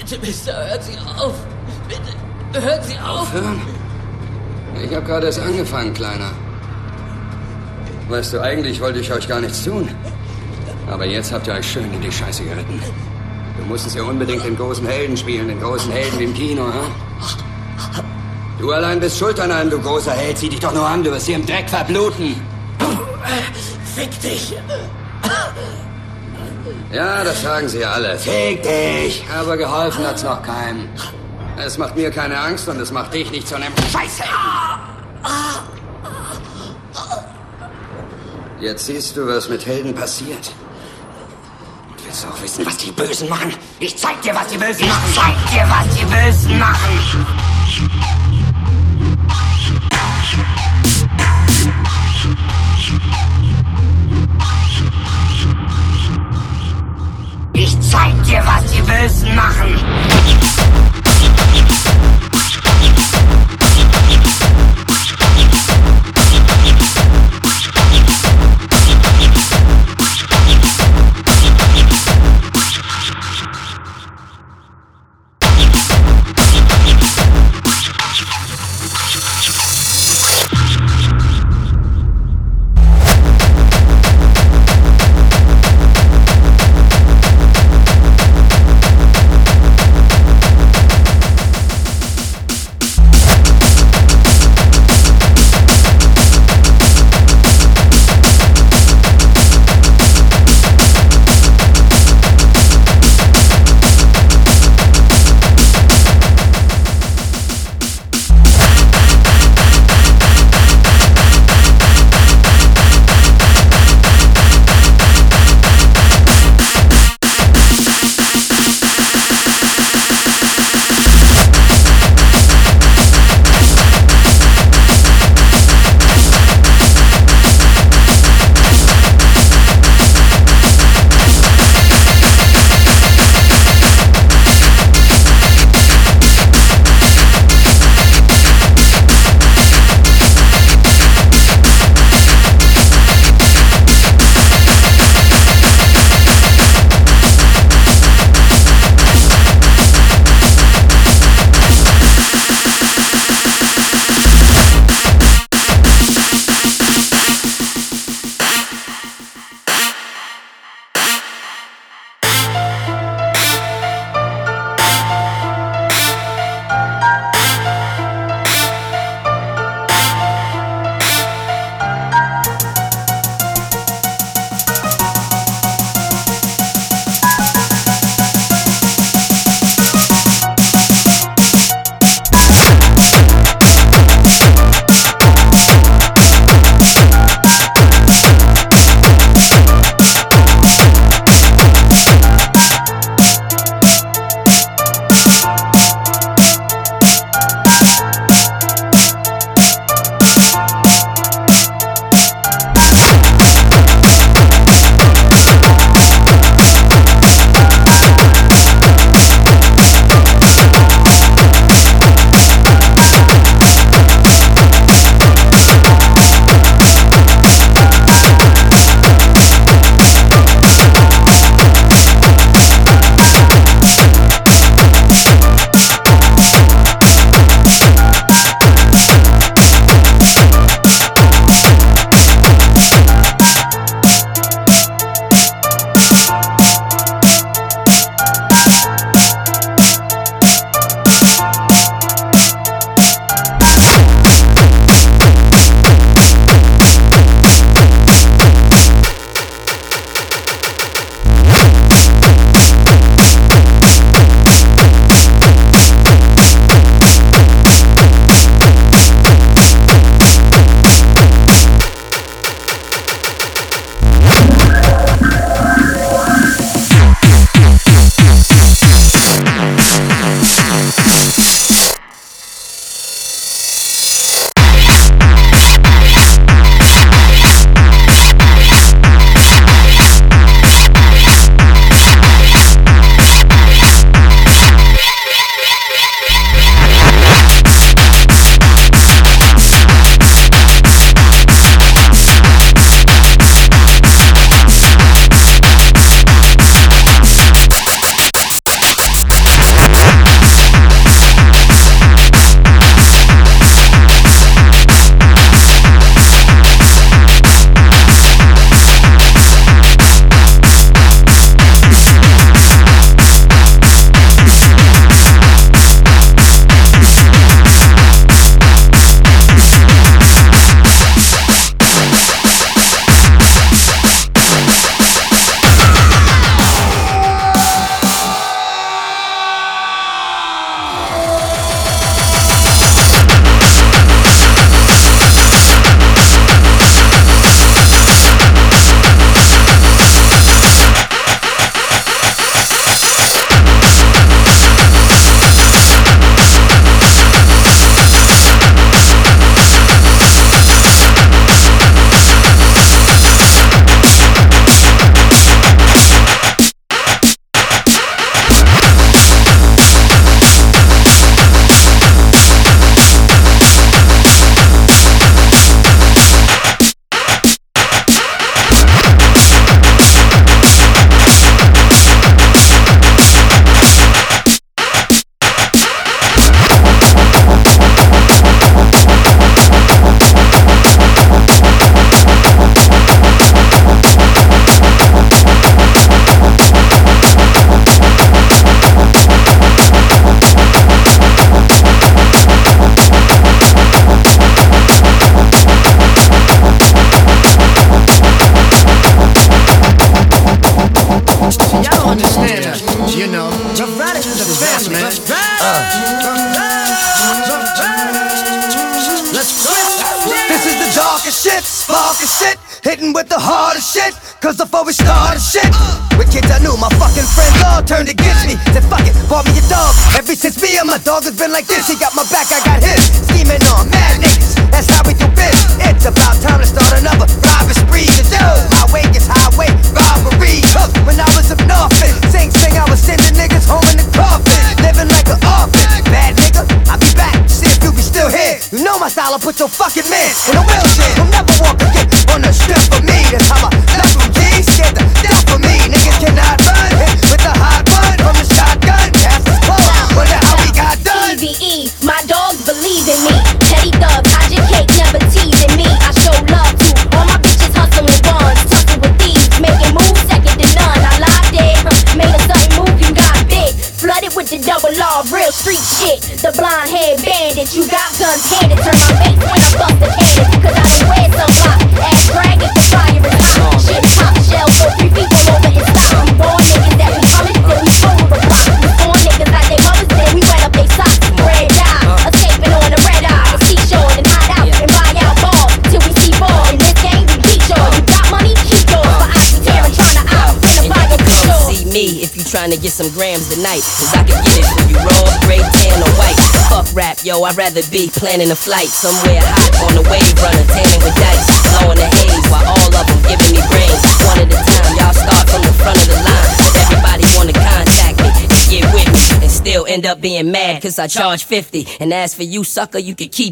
Bitte, Mister, hören Sie auf. Bitte, hören Sie auf. Aufhören? Ich habe gerade erst angefangen, Kleiner. Weißt du, eigentlich wollte ich euch gar nichts tun. Aber jetzt habt ihr euch schön in die Scheiße geritten. Du musstest ja unbedingt den großen Helden spielen, den großen Helden wie im Kino, ha? Du allein bist schuld an allem, du großer Held. Zieh dich doch nur an, du wirst hier im Dreck verbluten. Fick dich. Ja, das sagen sie alle. Fick dich! Aber geholfen hat's noch keinem. Es macht mir keine Angst und es macht dich nicht zu einem Scheißhelden. Jetzt siehst du, was mit Helden passiert. Und willst du auch wissen, was die Bösen machen? Ich zeig dir, was die Bösen machen. Ich zeig dir, was die Bösen machen. This is the darkest shit, sparkest shit, hitting with the hardest shit. Cause before we started shit, with kids I knew my fucking friends all turned against me. Said fuck it, bought me a dog. Ever since me and my dog has been like this, he got my back, I got his. Scheming on mad niggas, that's how we do biz. It's about time to start another robbery spree. To do style, your fucking street shit. The blonde head bandit, you got guns handed. Turn my face when I bust the cannon, cause I done wear some block. Ass dragging for fire trying to get some grams tonight. Cause I can get it for you raw, gray, tan, or white. Fuck rap, yo, I'd rather be planning a flight somewhere hot on the wave running, tanning with dice, blowing the haze while all of them giving me brains. One at a time, y'all start from the front of the line. Everybody wanna contact me and get with me and still end up being mad cause I charge 50. And as for you, sucker, you can keep